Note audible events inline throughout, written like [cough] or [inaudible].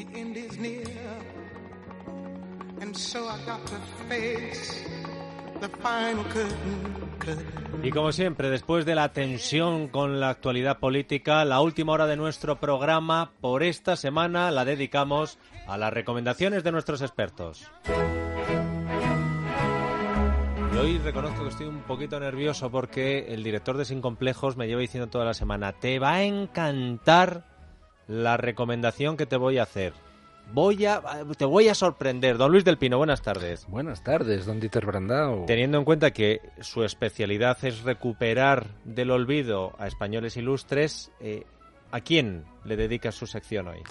the end is near. And so I got to face the final curtain. Y como siempre, después de la tensión con la actualidad política, la última hora de nuestro programa por esta semana la dedicamos a las recomendaciones de nuestros expertos. Y hoy reconozco que estoy un poquito nervioso porque el director de Sin Complejos me lleva diciendo toda la semana, te va a encantar la recomendación que te voy a hacer. Voy a, te voy a sorprender. Don Luis del Pino, buenas tardes. Buenas tardes, don Dieter Brandao. Teniendo en cuenta que su especialidad es recuperar del olvido a españoles ilustres, eh, ¿a quién le dedica su sección hoy?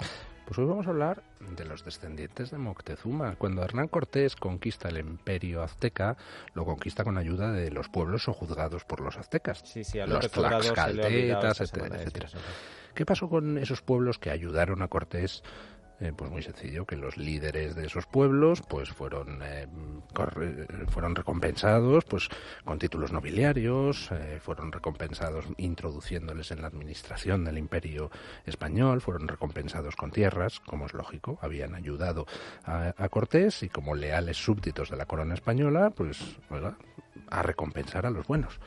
Pues hoy vamos a hablar de los descendientes de Moctezuma. Cuando Hernán Cortés conquista el imperio azteca, lo conquista con ayuda de los pueblos juzgados por los aztecas. Sí, sí, a los los tlaxcaltetas, etcétera, etcétera. ¿Qué pasó con esos pueblos que ayudaron a Cortés eh, pues muy sencillo, que los líderes de esos pueblos pues fueron, eh, fueron recompensados pues con títulos nobiliarios, eh, fueron recompensados introduciéndoles en la administración del imperio español, fueron recompensados con tierras, como es lógico, habían ayudado a, a Cortés y como leales súbditos de la corona española, pues a recompensar a los buenos.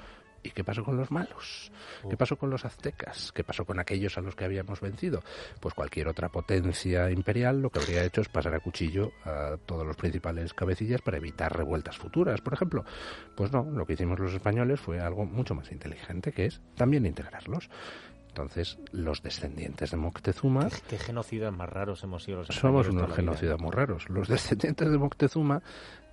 ¿Y qué pasó con los malos? ¿Qué pasó con los aztecas? ¿Qué pasó con aquellos a los que habíamos vencido? Pues cualquier otra potencia imperial lo que habría hecho es pasar a cuchillo a todos los principales cabecillas para evitar revueltas futuras, por ejemplo. Pues no, lo que hicimos los españoles fue algo mucho más inteligente, que es también integrarlos. Entonces, los descendientes de Moctezuma... ¿Qué, qué genocidas más raros hemos sido los Somos unos genocidas muy raros. Los descendientes de Moctezuma,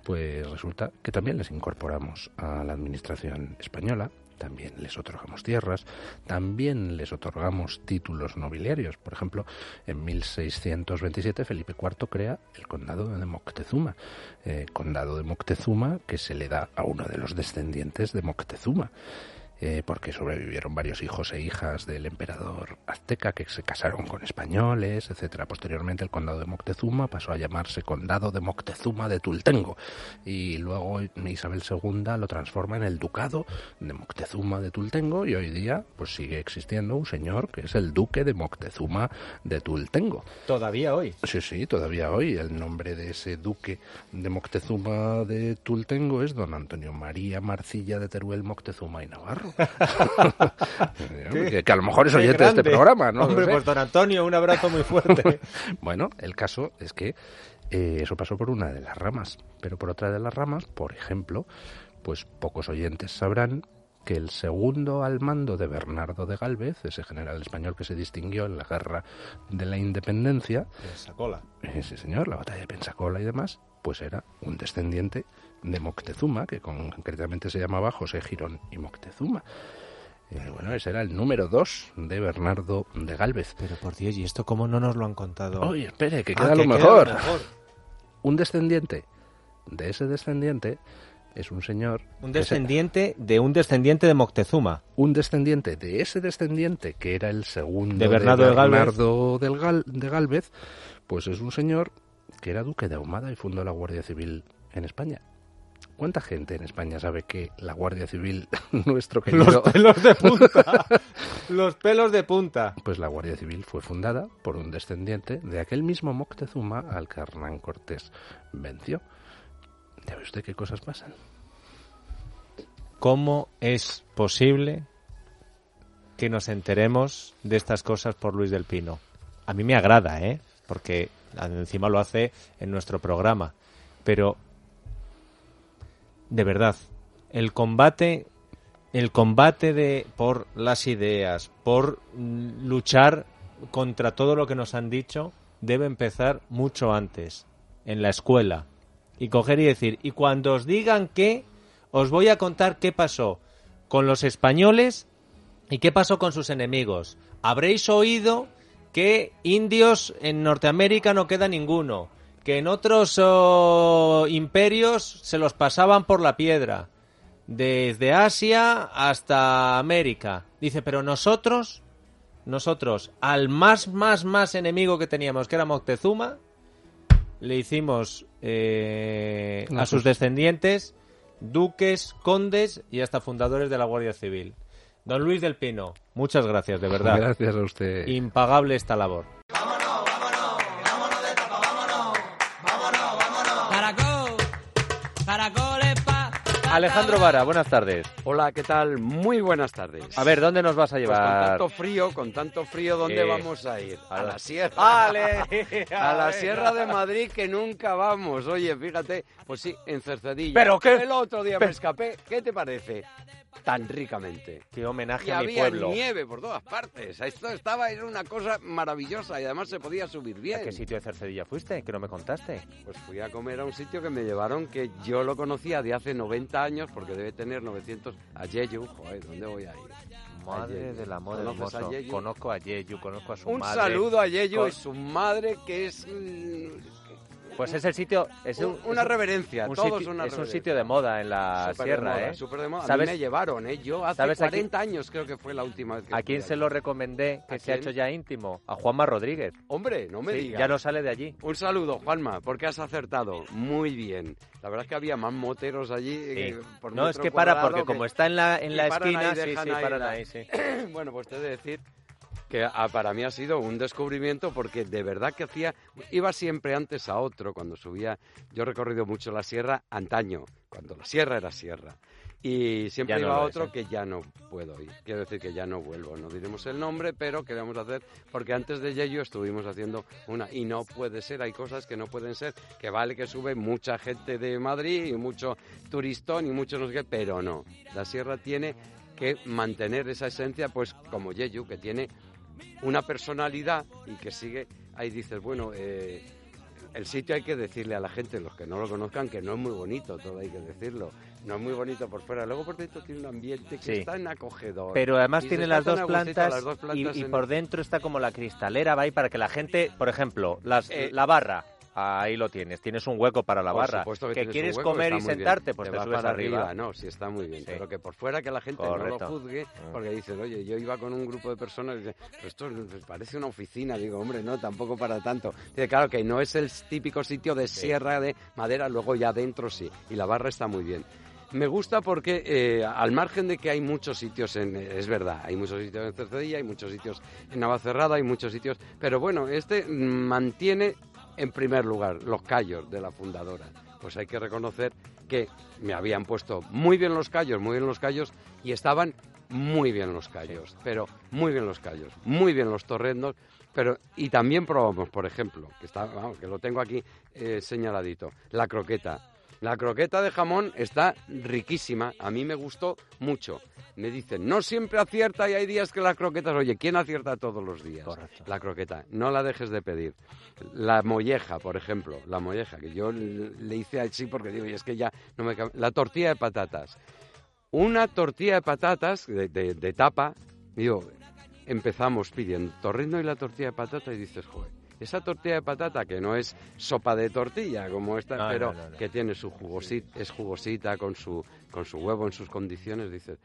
pues resulta que también les incorporamos a la administración española, también les otorgamos tierras, también les otorgamos títulos nobiliarios. Por ejemplo, en 1627 Felipe IV crea el condado de Moctezuma, eh, condado de Moctezuma que se le da a uno de los descendientes de Moctezuma eh, porque sobrevivieron varios hijos e hijas del emperador azteca que se casaron con españoles, etcétera. Posteriormente el condado de Moctezuma pasó a llamarse condado de Moctezuma de Tultengo y luego Isabel II lo transforma en el ducado de Moctezuma de Tultengo y hoy día pues sigue existiendo un señor que es el duque de Moctezuma de Tultengo. Todavía hoy. Sí, sí, todavía hoy. El nombre de ese duque de Moctezuma de Tultengo es don Antonio María Marcilla de Teruel Moctezuma y Navarro. [laughs] que, que, a lo mejor es oyente de este programa, ¿no? Hombre, no [laughs] sé. pues don Antonio, un abrazo muy fuerte. [laughs] bueno, el caso es que eh, eso pasó por una de las ramas, pero por otra de las ramas, por ejemplo, pues pocos oyentes sabrán que el segundo al mando de Bernardo de Galvez, ese general español que se distinguió en la guerra de la independencia, Pensacola. ese señor, la batalla de Pensacola y demás, pues era un descendiente de Moctezuma, que concretamente se llamaba José Girón y Moctezuma. Eh, bueno, ese era el número dos de Bernardo de Galvez. Pero por Dios, ¿y esto cómo no nos lo han contado? Oye, espere, que Ah, queda, que lo, mejor. lo mejor. Un descendiente de ese descendiente es un señor... Un se- descendiente de un descendiente de Moctezuma. un descendiente de ese descendiente que era el segundo De Bernardo de. Bernardo del Gal- de Gálvez, pues es un señor que era duque de Ahumada y fundó la Guardia Civil en España. ¿Cuánta gente en España sabe que la Guardia Civil, [laughs] nuestro querido... Los pelos de punta. [laughs] Los pelos de punta. Pues la Guardia Civil fue fundada por un descendiente de aquel mismo Moctezuma al que Hernán Cortés venció. ¿Ya ve usted qué cosas pasan? ¿Cómo es posible que nos enteremos de estas cosas por Luis del Pino? A mí me agrada, ¿eh? Porque encima lo hace en nuestro programa. Pero, de verdad, el combate, el combate de por las ideas, por luchar contra todo lo que nos han dicho, debe empezar mucho antes, en la escuela. Y coger y decir, y cuando os digan que, os voy a contar qué pasó con los españoles y qué pasó con sus enemigos. Habréis oído que indios en Norteamérica no queda ninguno, que en otros oh, imperios se los pasaban por la piedra, desde Asia hasta América. Dice, pero nosotros, nosotros, al más, más, más enemigo que teníamos, que era Moctezuma, le hicimos eh, a sus descendientes duques, condes y hasta fundadores de la Guardia Civil. Don Luis del Pino, muchas gracias, de verdad. Gracias a usted. Impagable esta labor. Alejandro Vara, buenas tardes. Hola, ¿qué tal? Muy buenas tardes. A ver, ¿dónde nos vas a Pues con llevar? tanto frío, con tanto frío, ¿dónde Eh, vamos a ir? A la sierra. ¡Ale! [laughs] A la [laughs] Sierra de Madrid que nunca vamos. Oye, fíjate, pues sí, en Cercedilla. ¿Pero qué? El otro día me escapé. ¿Qué te parece? Tan ricamente. Qué homenaje Y a mi había pueblo. nieve por todas partes. Esto estaba, era una cosa maravillosa y además se podía subir ¿A bien. qué sitio de Cercedilla fuiste? Que no me contaste. Pues fui a comer a un sitio que me llevaron que yo lo conocía de hace 90 años porque debe tener 900 a Jeju. Joder, ¿dónde voy a ir? Madre Yeyu. del amor ¿Conoces a hermoso. Yeyu? Conozco a Yeyu, conozco a su Un madre. saludo a Yeyu Con- y su madre que es mm, Pues es el sitio... Es un- un- una es un- reverencia. un todo sitio- es una es un sitio de moda en la de sierra, moda, ¿eh? súper de moda. A mí ¿Sabes, me llevaron, ¿eh? Yo hace ¿Sabes a quién- 40 años creo que fue la última vez que ¿A quién se allí. lo recomendé que ¿A se ha hecho ya íntimo? A Juanma Rodríguez. Hombre, no me Sí, digas. ya no sale de allí. Un saludo, Juanma, porque has acertado. Muy bien. La verdad es que había más moteros allí. Sí. eh, por No, es que para, porque que- como está en la, en la esquina, sí, sí, paran ahí, sí. [clears throat] bueno, pues te he de decir que ah, para mí ha sido un descubrimiento porque de verdad que hacía iba siempre antes a otro cuando subía. Yo he recorrido mucho la sierra antaño cuando la sierra era sierra. Y siempre no iba a es, otro ¿eh? que ya no puedo ir. Quiero decir que ya no vuelvo. No diremos el nombre pero qué vamos a hacer porque antes de Yeyo estuvimos haciendo una y no puede ser hay cosas que no pueden ser que vale que sube mucha gente de Madrid y mucho turistón y mucho no sé qué pero no. La sierra tiene que mantener esa esencia pues como Yeyu que tiene una personalidad y que sigue, ahí dices, bueno, eh, el sitio hay que decirle a la gente, los que no lo conozcan, que no es muy bonito, todo hay que decirlo. No es muy bonito por fuera. Luego por dentro tiene un ambiente que Sí. está en acogedor. Pero además tiene las dos, plantas las dos plantas y, y en- por dentro está como la cristalera, va ahí para que la gente, por ejemplo, las, Eh, la barra, ahí lo tienes, tienes un hueco para la Por barra. que, quieres hueco, comer y bien. sentarte, pues te, vas subes para arriba. No, sí está muy bien. Sí. Pero que por fuera que la gente no lo juzgue, Mm. porque dicen, oye, yo iba con un grupo de personas y dicen, "Pero esto es- parece una oficina. Digo, hombre, no, tampoco para tanto. Dice, claro que no es el típico sitio de sierra de madera, luego ya adentro sí. Y la barra está muy bien. Me gusta porque, eh, al margen de que hay muchos sitios en. Es verdad, hay muchos sitios en Cercedilla, hay muchos sitios en Navacerrada, hay muchos sitios. Pero bueno, este mm, mantiene en primer lugar los callos de la fundadora. Pues hay que reconocer que me habían puesto muy bien los callos, muy bien los callos, y estaban muy bien los callos, pero muy bien los callos, muy bien los torrendos, pero y también probamos, por ejemplo, que está, vamos, que lo tengo aquí eh, señaladito, la croqueta. La croqueta de jamón está riquísima, a mí me gustó mucho. Me dicen, no siempre acierta y hay días que las croquetas, oye, ¿quién acierta todos los días? Correcto. La croqueta, no la dejes de pedir. La molleja, por ejemplo, la molleja, que yo le hice así porque digo, y es que ya no me... cab-". La tortilla de patatas. Una tortilla de patatas de, de- de tapa, digo, empezamos pidiendo torrendo y la tortilla de patata y dices, joder, esa tortilla de patata que no es sopa de tortilla como esta, No, pero no, no, no. que tiene su jugosita, es jugosita con su, con su huevo en sus condiciones, dices,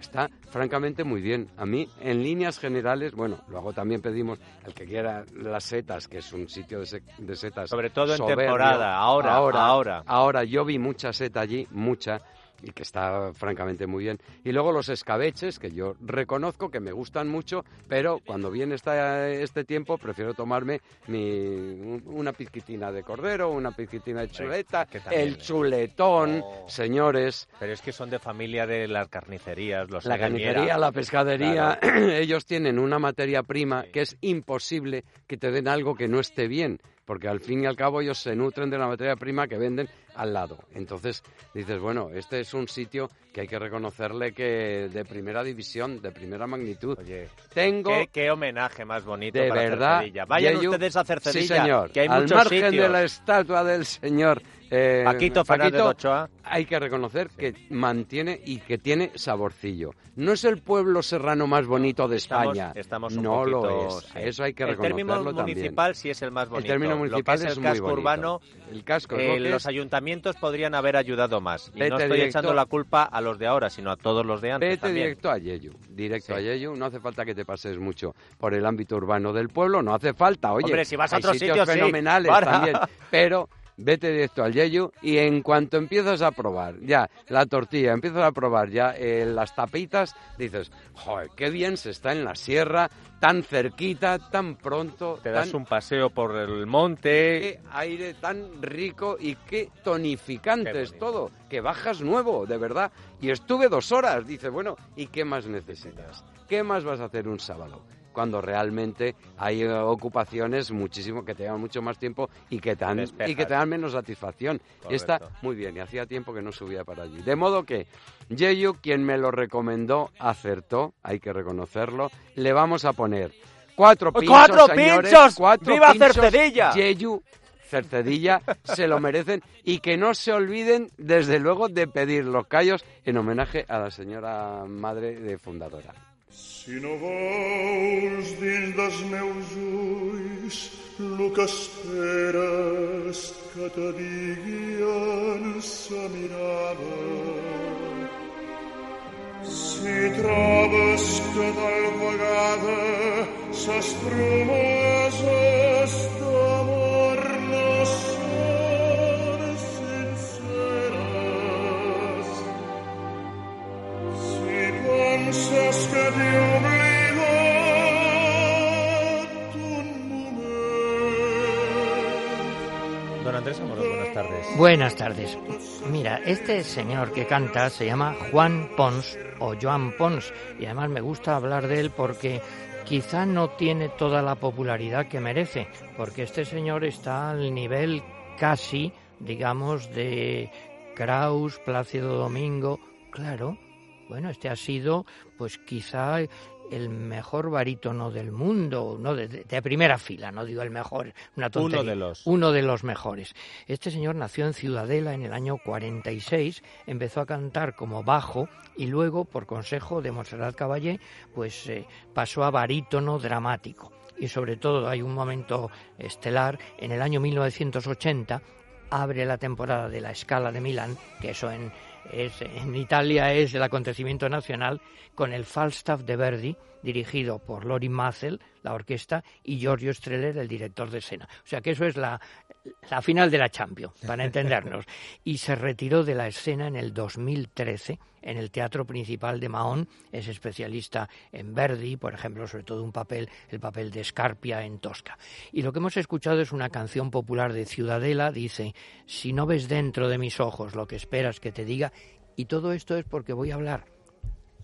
está francamente muy bien. A mí, en líneas generales, bueno, luego también pedimos, el que quiera las setas, que es un sitio de, se- de setas. Sobre todo en temporada, ahora, ahora, ahora. Ahora, yo vi mucha seta allí, mucha, y que está francamente muy bien. Y luego los escabeches, que yo reconozco que me gustan mucho, pero cuando viene esta, este tiempo prefiero tomarme mi, un- una pizquitina de cordero, una pizquitina de chuleta, el chuletón, Oh. señores. Pero es que son de familia de las carnicerías, los La carnicería, la pescadería, [clears throat] ellos tienen una materia prima que es imposible que te den algo que no esté bien, porque al fin y al cabo ellos se nutren de la materia prima que venden al lado. Entonces dices, bueno, este es un sitio que hay que reconocerle que de primera división, de primera magnitud. Oye, Tengo qué, qué homenaje más bonito de para verdad. Cercedilla. Vayan ustedes a Cercedilla, Sí, señor. que hay Al muchos margen sitios. de la estatua del señor eh, Paquito Fernández de Ochoa. hay que reconocer que mantiene y que tiene saborcillo. No es el pueblo serrano más bonito de Estamos- España. estamos un no lo poquito, es. sí. Eso hay que el reconocerlo término también. municipal sí es el más bonito. El término municipal lo que es, es el muy casco bonito. urbano, El casco eh, lo los ayuntamientos podrían haber ayudado más. Y no estoy directo- echando la culpa a los de ahora, sino a todos los de antes Vete también. directo a Yeyu, directo Sí. a Yeyu, no hace falta que te pases mucho por el ámbito urbano del pueblo, no hace falta, oye, Hombre, si vas a otros sitios sitios, sí. fenomenales Para. también, pero vete directo al yeyu y en cuanto empiezas a probar ya la tortilla, empiezas a probar ya eh, las tapitas, dices, joder, qué bien se está en la sierra, tan cerquita, tan pronto. Te das tan- un paseo por el monte. Qué aire tan rico y qué tonificante Qué es todo, que bajas nuevo, de verdad. Y estuve dos horas, dice, bueno, ¿y qué más necesitas? ¿Qué más vas a hacer un sábado? Cuando realmente hay eh, ocupaciones muchísimo que te llevan mucho más tiempo y que te dan, Despejas. y que te dan menos satisfacción. Está Correcto. muy bien y hacía tiempo que no subía para allí. De modo que Yeyu, quien me lo recomendó, acertó, hay que reconocerlo. Le vamos a poner cuatro pinchos, ¡Cuatro señores, pinchos! cuatro ¡Viva pinchos Cercedilla! Yeyu, Cercedilla, [laughs] se lo merecen y que no se olviden, desde luego, de pedir los callos en homenaje a la señora madre de fundadora. Si no vols dins dels meus ulls lo que esperes que te digui en sa mirada. Si trobes que tal vegada Don Andrés Amorós, buenas tardes. Buenas tardes. Mira, este señor que canta se llama Juan Pons o Joan Pons y además me gusta hablar de él porque quizá no tiene toda la popularidad que merece, porque este señor está al nivel casi, digamos, de Kraus, Plácido Domingo, claro. Bueno, este ha sido, pues quizá el mejor barítono del mundo, no de, de primera fila, no digo el mejor, una tontería. Uno de los. Uno de los mejores. Este señor nació en Ciudadela en el año 46, empezó a cantar como bajo y luego, por consejo de Montserrat Caballé, pues eh, pasó a barítono dramático. Y sobre todo hay un momento estelar, en el año 1980 abre la temporada de la Scala de Milán, que eso en, es, en Italia es el acontecimiento nacional, con el Falstaff de Verdi, dirigido por Lori Mazel, la orquesta, y Giorgio Streller, el director de escena. O sea que eso es la, la final de la Champions, para entendernos. [laughs] Y se retiró de la escena en el 2013 en el Teatro Principal de Mahón. Es especialista en Verdi, por ejemplo, sobre todo un papel, el papel de Scarpia en Tosca. Y lo que hemos escuchado es una canción popular de Ciudadela, dice, si no ves dentro de mis ojos lo que esperas que te diga, y todo esto es porque voy a hablar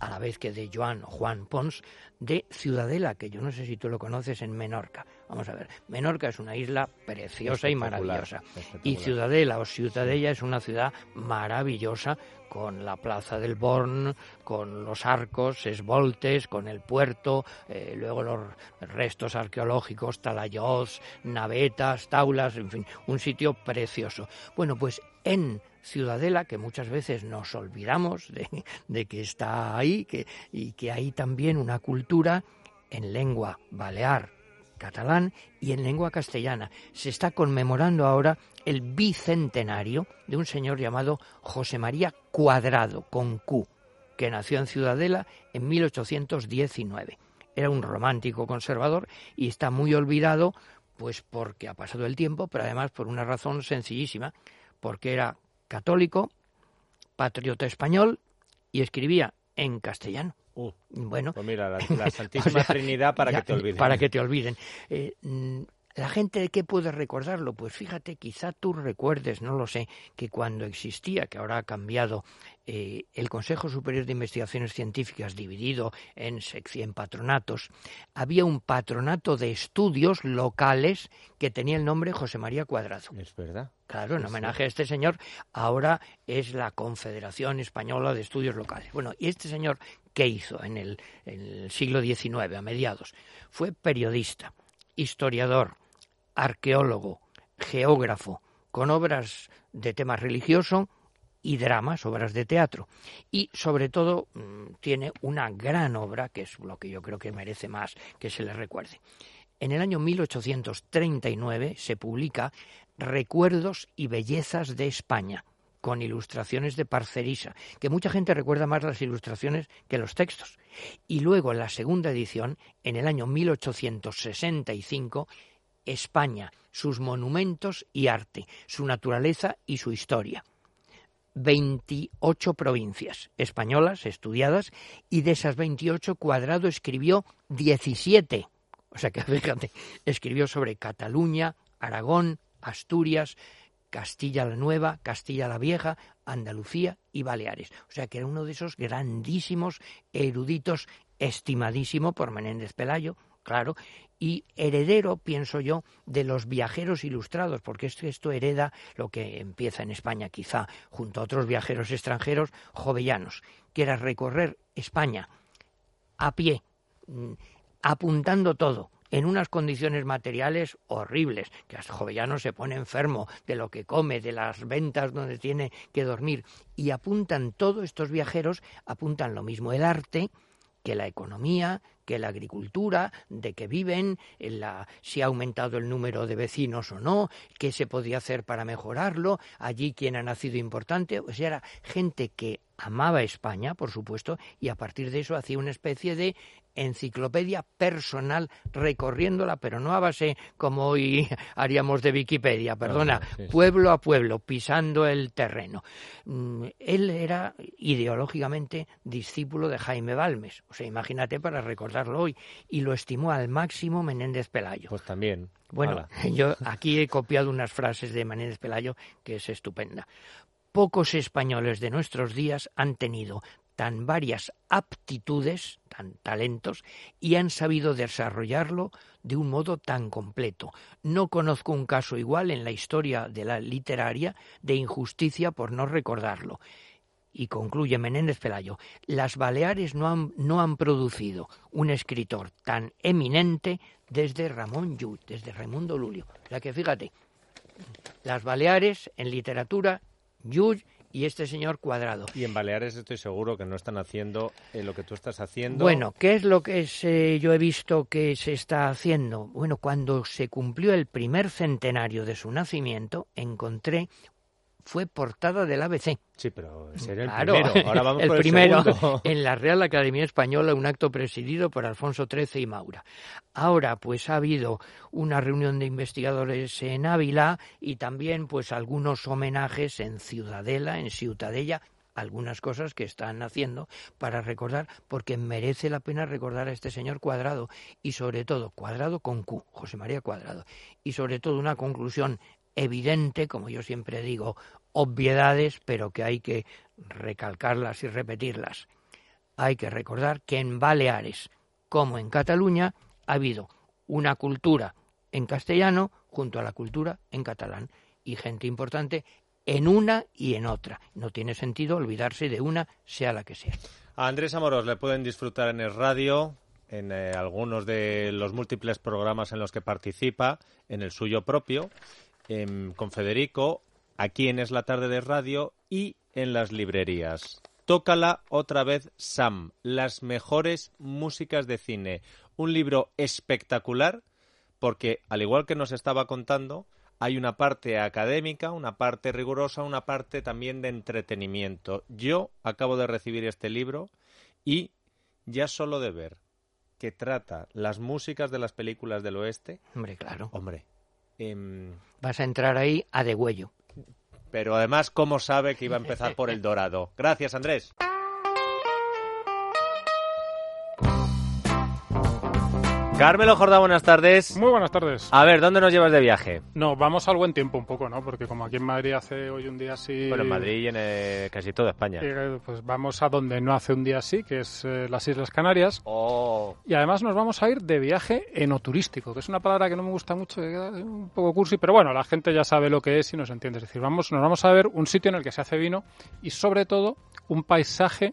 a la vez que de Joan Juan Pons, de Ciudadela, que yo no sé si tú lo conoces en Menorca. Vamos a ver, Menorca es una isla preciosa y maravillosa. Y Ciudadela o Ciutadella es una ciudad maravillosa con la plaza del Born, con los arcos, esvoltes, con el puerto, eh, luego los restos arqueológicos, talayots, navetas, taulas, en fin, un sitio precioso. Bueno, pues en Ciudadela, que muchas veces nos olvidamos de, de que está ahí que, y que hay también una cultura en lengua balear, catalán y en lengua castellana. Se está conmemorando ahora el bicentenario de un señor llamado José María Cuadrado, con Q, que nació en Ciudadela en 1819. Era un romántico conservador y está muy olvidado, pues porque ha pasado el tiempo, pero además por una razón sencillísima, porque era católico, patriota español y escribía en castellano. Uh, Bueno, pues mira, la, la [laughs] Santísima O sea, Trinidad para ya, que te olviden. Para que te olviden. Eh, mm, ¿La gente de qué puede recordarlo? Pues fíjate, quizá tú recuerdes, no lo sé, que cuando existía, que ahora ha cambiado, eh, el Consejo Superior de Investigaciones Científicas dividido en, en patronatos, había un patronato de estudios locales que tenía el nombre José María Cuadrado. Es verdad. Claro, en homenaje a este señor, ahora es la Confederación Española de Estudios Locales. Bueno, ¿y este señor qué hizo en el, en el siglo XIX, a mediados? Fue periodista, historiador, arqueólogo, geógrafo, con obras de tema religioso y dramas, obras de teatro. Y sobre todo mm, tiene una gran obra, que es lo que yo creo que merece más que se le recuerde. En el año 1839 se publica Recuerdos y Bellezas de España, con ilustraciones de Parcerisa, que mucha gente recuerda más las ilustraciones que los textos. Y luego en la segunda edición, en el año 1865, España, sus monumentos y arte, su naturaleza y su historia. 28 provincias españolas estudiadas y de esas 28 Cuadrado escribió 17. O sea que [laughs] fíjate, escribió sobre Cataluña, Aragón, Asturias, Castilla la Nueva, Castilla la Vieja, Andalucía y Baleares. O sea que era uno de esos grandísimos eruditos, estimadísimo por Menéndez Pelayo, claro, y heredero, pienso yo, de los viajeros ilustrados, porque esto hereda lo que empieza en España quizá, junto a otros viajeros extranjeros jovellanos, que era recorrer España a pie, mm, apuntando todo, en unas condiciones materiales horribles, que hasta Jovellano se pone enfermo de lo que come, de las ventas donde tiene que dormir, y apuntan todos estos viajeros, apuntan lo mismo el arte, que la economía, que la agricultura, de que viven, la, si ha aumentado el número de vecinos o no, qué se podía hacer para mejorarlo, allí quién ha nacido importante, o sea, era gente que amaba España, por supuesto, y a partir de eso hacía una especie de enciclopedia personal recorriéndola, pero no a base como hoy [laughs] haríamos de Wikipedia, perdona, pueblo a pueblo, pisando el terreno. Mm, él era ideológicamente discípulo de Jaime Balmes, o sea, imagínate para recordarlo hoy, y lo estimó al máximo Menéndez Pelayo. Pues también. Bueno, [laughs] yo aquí he copiado unas frases de Menéndez Pelayo que es estupenda. Pocos españoles de nuestros días han tenido tan varias aptitudes, tan talentos, y han sabido desarrollarlo de un modo tan completo. No conozco un caso igual en la historia de la literaria de injusticia por no recordarlo. Y concluye Menéndez Pelayo, las Baleares no han, no han producido un escritor tan eminente desde Ramón Llull, desde Raimundo Lulio. La que fíjate, las Baleares en literatura, Llull y este señor Cuadrado. Y en Baleares estoy seguro que no están haciendo eh, lo que tú estás haciendo. Bueno, ¿qué es lo que yo he visto que se está haciendo? Bueno, cuando se cumplió el primer centenario de su nacimiento, encontré fue portada del ABC. Sí, pero ese era el primero. Ahora vamos [laughs] el por primero segundo. [laughs] en la Real Academia Española, un acto presidido por Alfonso XIII y Maura. Ahora, pues ha habido una reunión de investigadores en Ávila y también, pues, algunos homenajes en Ciudadela, en Ciutadella, algunas cosas que están haciendo para recordar, porque merece la pena recordar a este señor Cuadrado y sobre todo Cuadrado con Q, José María Cuadrado, y sobre todo una conclusión evidente, como yo siempre digo, obviedades, pero que hay que recalcarlas y repetirlas. Hay que recordar que en Baleares, como en Cataluña, ha habido una cultura en castellano junto a la cultura en catalán y gente importante en una y en otra. No tiene sentido olvidarse de una, sea la que sea. A Andrés Amoros le pueden disfrutar en el radio, en eh, algunos de los múltiples programas en los que participa, en el suyo propio con Federico, aquí en Es la tarde de radio y en las librerías. Tócala otra vez Sam, las mejores músicas de cine. Un libro espectacular porque, al igual que nos estaba contando, hay una parte académica, una parte rigurosa, una parte también de entretenimiento. Yo acabo de recibir este libro y ya solo de ver que trata las músicas de las películas del oeste. Hombre, claro. Hombre, Em, Vas a entrar ahí a degüello. Pero además, ¿cómo sabe que iba a empezar por el dorado? Gracias, Andrés. Carmelo Jordá, buenas tardes. Muy buenas tardes. A ver, ¿dónde nos llevas de viaje? No, vamos al buen tiempo un poco, ¿no? Porque como aquí en Madrid hace hoy un día así... Bueno, en Madrid y en eh, casi toda España. Eh, pues vamos a donde no hace un día así, que es eh, las Islas Canarias. Oh. Y además nos vamos a ir de viaje enoturístico, que es una palabra que no me gusta mucho, que queda un poco cursi, pero bueno, la gente ya sabe lo que es y nos entiende. Es decir, vamos, nos vamos a ver un sitio en el que se hace vino y sobre todo un paisaje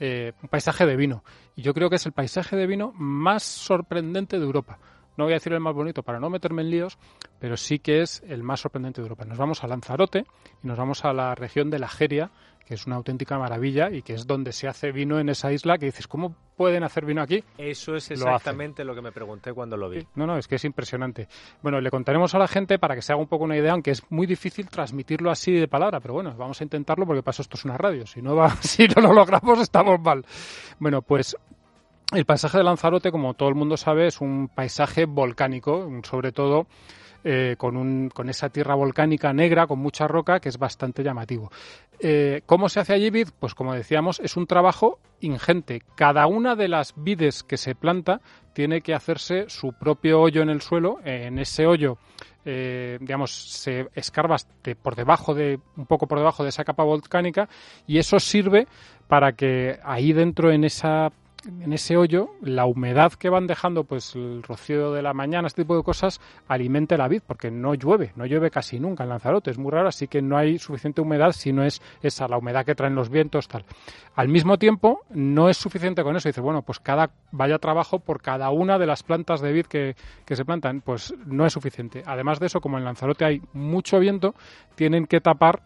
eh, un paisaje de vino. Y yo creo que es el paisaje de vino más sorprendente de Europa. No voy a decir el más bonito para no meterme en líos, pero sí que es el más sorprendente de Europa. Nos vamos a Lanzarote y nos vamos a la región de la Geria, que es una auténtica maravilla y que es donde se hace vino en esa isla, que dices, ¿cómo pueden hacer vino aquí? Eso es exactamente lo, que me pregunté cuando lo vi. No, no, es que es impresionante. Bueno, le contaremos a la gente para que se haga un poco una idea, aunque es muy difícil transmitirlo así de palabra, pero bueno, vamos a intentarlo porque para eso esto es una radio. Si no, va, [laughs] si no lo logramos, estamos mal. Bueno, pues el paisaje de Lanzarote, como todo el mundo sabe, es un paisaje volcánico, sobre todo eh, con, un, con esa tierra volcánica negra, con mucha roca, que es bastante llamativo. Eh, ¿Cómo se hace allí vid? Pues como decíamos, es un trabajo ingente. Cada una de las vides que se planta tiene que hacerse su propio hoyo en el suelo. En ese hoyo, eh, digamos, se escarba por debajo de, un poco por debajo de esa capa volcánica y eso sirve para que ahí dentro en esa en ese hoyo la humedad que van dejando, pues el rocío de la mañana, este tipo de cosas, alimente la vid, porque no llueve, no llueve casi nunca en Lanzarote, es muy raro, así que no hay suficiente humedad si no es esa, la humedad que traen los vientos, tal. Al mismo tiempo, no es suficiente con eso, dice, bueno, pues cada, vaya trabajo por cada una de las plantas de vid que, que se plantan, pues no es suficiente. Además de eso, como en Lanzarote hay mucho viento, tienen que tapar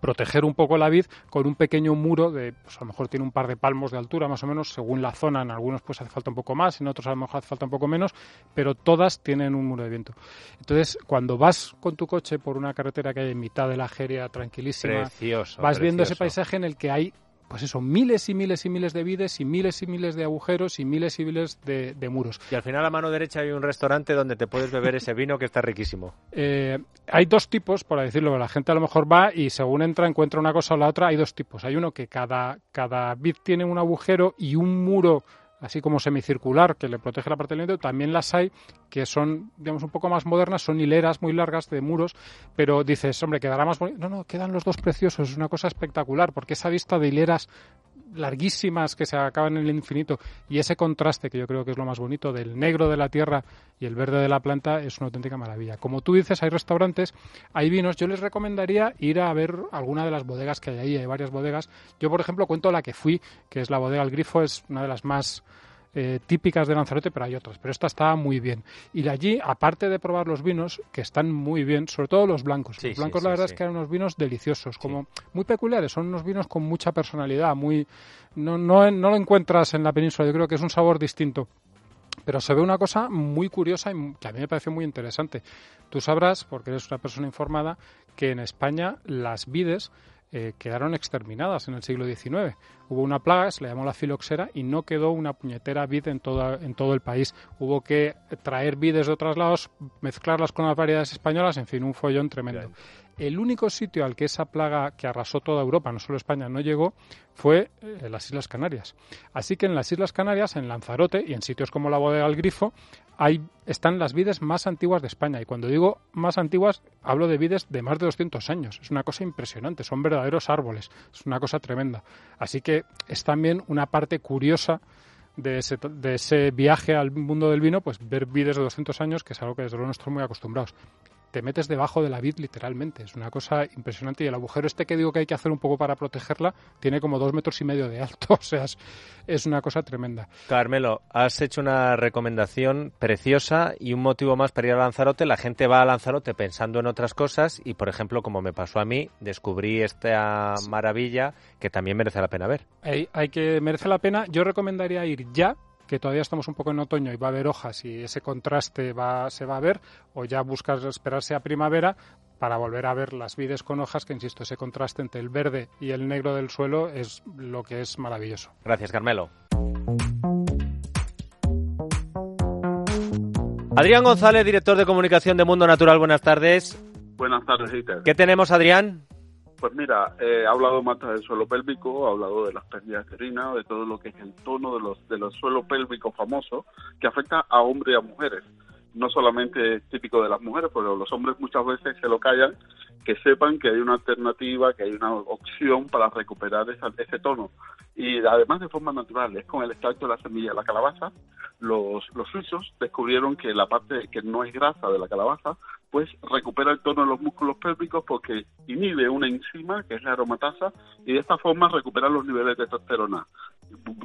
proteger un poco la vid con un pequeño muro de, pues a lo mejor tiene un par de palmos de altura más o menos, según la zona, en algunos pues hace falta un poco más, en otros a lo mejor hace falta un poco menos, pero todas tienen un muro de viento. Entonces, cuando vas con tu coche por una carretera que hay en mitad de la Jeria, tranquilísima, vas viendo ese paisaje en el que hay pues eso, miles y miles y miles de vides y miles y miles de agujeros y miles y miles de, muros. Y al final a mano derecha hay un restaurante donde te puedes beber ese vino que está riquísimo. Eh, hay dos tipos, por decirlo, la gente a lo mejor va y según entra encuentra una cosa o la otra, hay dos tipos. Hay uno que cada, cada vid tiene un agujero y un muro así como semicircular que le protege la parte del también las hay que son, digamos, un poco más modernas, son hileras muy largas de muros, pero dices, hombre, quedará más bonito. No, no, quedan los dos preciosos, es una cosa espectacular, porque esa vista de hileras larguísimas que se acaban en el infinito y ese contraste que yo creo que es lo más bonito del negro de la tierra y el verde de la planta es una auténtica maravilla. Como tú dices, hay restaurantes, hay vinos, yo les recomendaría ir a ver alguna de las bodegas que hay ahí, hay varias bodegas. Yo, por ejemplo, cuento la que fui, que es la bodega El Grifo, es una de las más eh, típicas de Lanzarote, pero hay otras. Pero esta estaba muy bien. Y de allí, aparte de probar los vinos, que están muy bien, sobre todo los blancos. los blancos, la verdad, es que eran unos vinos deliciosos, como muy peculiares. Son unos vinos con mucha personalidad, muy no, no, no lo encuentras en la península. Yo creo que es un sabor distinto. Pero se ve una cosa muy curiosa y que a mí me pareció muy interesante. Tú sabrás, porque eres una persona informada, que en España las vides eh, quedaron exterminadas en el siglo XIX. Hubo una plaga, se le llamó la filoxera, y no quedó una puñetera vid en, en todo el país. Hubo que traer vides de otros lados, mezclarlas con las variedades españolas, en fin, un follón tremendo. El único sitio al que esa plaga que arrasó toda Europa, no solo España, no llegó fue eh, las Islas Canarias. Así que en las Islas Canarias, en Lanzarote y en sitios como la bodega del Grifo, hay, están las vides más antiguas de España. Y cuando digo más antiguas, hablo de vides de más de 200 años. Es una cosa impresionante, son verdaderos árboles, es una cosa tremenda. Así que es también una parte curiosa de ese, de ese viaje al mundo del vino, pues ver vides de 200 años, que es algo que desde luego no estamos muy acostumbrados te metes debajo de la vid literalmente. Es una cosa impresionante. Y el agujero este que digo que hay que hacer un poco para protegerla tiene como dos metros y medio de alto. [laughs] O sea, es, una cosa tremenda. Carmelo, has hecho una recomendación preciosa y un motivo más para ir a Lanzarote. La gente va a Lanzarote pensando en otras cosas y, por ejemplo, como me pasó a mí, descubrí esta maravilla que también merece la pena ver. Hay, hay que merece la pena. Yo recomendaría ir ya que todavía estamos un poco en otoño y va a haber hojas y ese contraste va, se va a ver, o ya buscas esperarse a primavera para volver a ver las vides con hojas, que insisto, ese contraste entre el verde y el negro del suelo es lo que es maravilloso. Gracias, Carmelo. Adrián González, director de comunicación de Mundo Natural, buenas tardes. Buenas tardes, Peter. ¿Qué tenemos, Adrián? Pues mira, eh, ha hablado más del suelo pélvico, ha hablado de las pérdidas de orina, de todo lo que es el tono de los, de los suelos pélvicos famosos, que afecta a hombres y a mujeres. No solamente es típico de las mujeres, pero los hombres muchas veces se lo callan, que sepan que hay una alternativa, que hay una opción para recuperar ese tono. Y además de forma natural, es con el extracto de la semilla de la calabaza, los, los suizos descubrieron que la parte que no es grasa de la calabaza pues recupera el tono de los músculos pélvicos porque inhibe una enzima que es la aromatasa y de esta forma recupera los niveles de testosterona.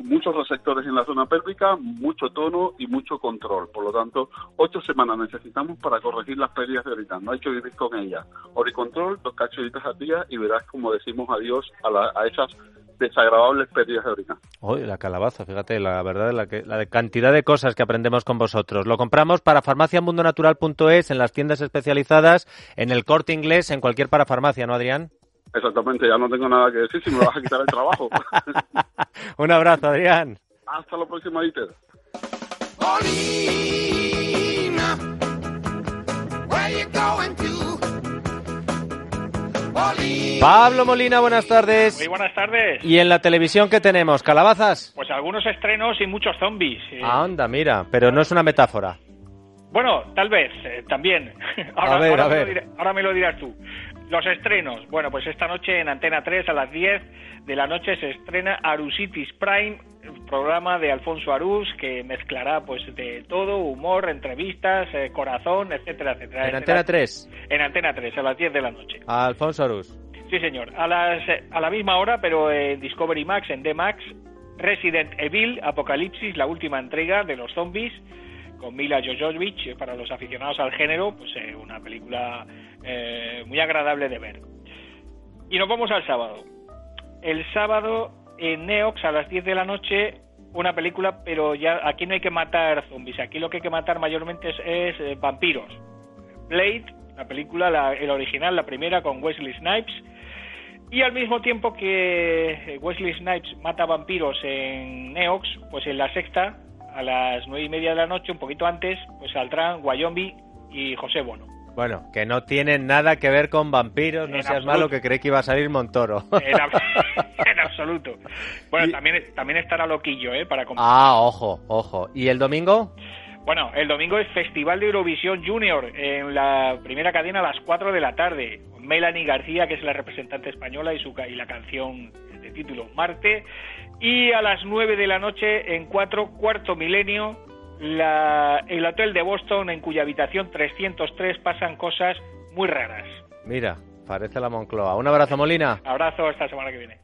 Muchos receptores en la zona pélvica, mucho tono y mucho control. Por lo tanto, ocho semanas necesitamos para corregir las pérdidas de orina. No hay que vivir con ellas. Oricontrol, dos cachorritas al día y verás como decimos adiós a, a esas desagradables pérdidas de orina. Uy, la calabaza, fíjate, la verdad, la, que, la cantidad de cosas que aprendemos con vosotros. Lo compramos para farmaciamundonatural.es, en las tiendas especializadas, en el corte inglés, en cualquier parafarmacia, ¿no, Adrián? Exactamente, ya no tengo nada que decir si me vas a quitar el trabajo. [laughs] Un abrazo, Adrián. Hasta la próxima, Dieter. Paulina, where you going to? Pablo Molina, buenas tardes. Muy buenas tardes. ¿Y en la televisión qué tenemos? ¿Calabazas? Pues algunos estrenos y muchos zombies. Eh, Ah, anda, mira, pero no es una metáfora. Bueno, tal vez, eh, también. [laughs] Ahora, A ver, ahora a me lo ver. dirá- ahora me lo dirás tú. Los estrenos. Bueno, pues esta noche en Antena 3 a las 10 de la noche se estrena Arusitis Prime, programa de Alfonso Arús que mezclará pues de todo, humor, entrevistas, eh, corazón, etcétera, etcétera. En Antena 3, En Antena 3 a las 10 de la noche. Alfonso Arús. Sí, señor. A, las, eh, a la misma hora, pero en Discovery Max, en D-Max, Resident Evil, Apocalipsis, la última entrega de los zombies, con Mila Jovovich, eh, para los aficionados al género, pues eh, una película eh, muy agradable de ver. Y nos vamos al sábado. El sábado en Neox a las 10 de la noche una película, pero ya aquí no hay que matar zombies, aquí lo que hay que matar mayormente es, es, eh, vampiros. Blade, la película, la- el original, la primera con Wesley Snipes, y al mismo tiempo que Wesley Snipes mata vampiros en Neox, pues en la sexta, a las nueve y media de la noche, un poquito antes, pues saldrán Wyoming y José Bono. Bueno, que no tiene nada que ver con vampiros, no En seas absoluto. malo que creí que iba a salir Montoro. [laughs] En, ab- [laughs] en absoluto. Bueno, también, también estará Loquillo, ¿eh? Para ah, ojo, ojo. ¿Y el domingo? Bueno, el domingo es Festival de Eurovisión Junior en la primera cadena a las 4 de la tarde. Melanie García, que es la representante española, y, su, y la canción de título Marte. Y a las 9 de la noche en 4, cuarto milenio, la- el hotel de Boston, en cuya habitación 303 pasan cosas muy raras. Mira, parece la Moncloa. Un abrazo, Molina. Abrazo, hasta la semana que viene.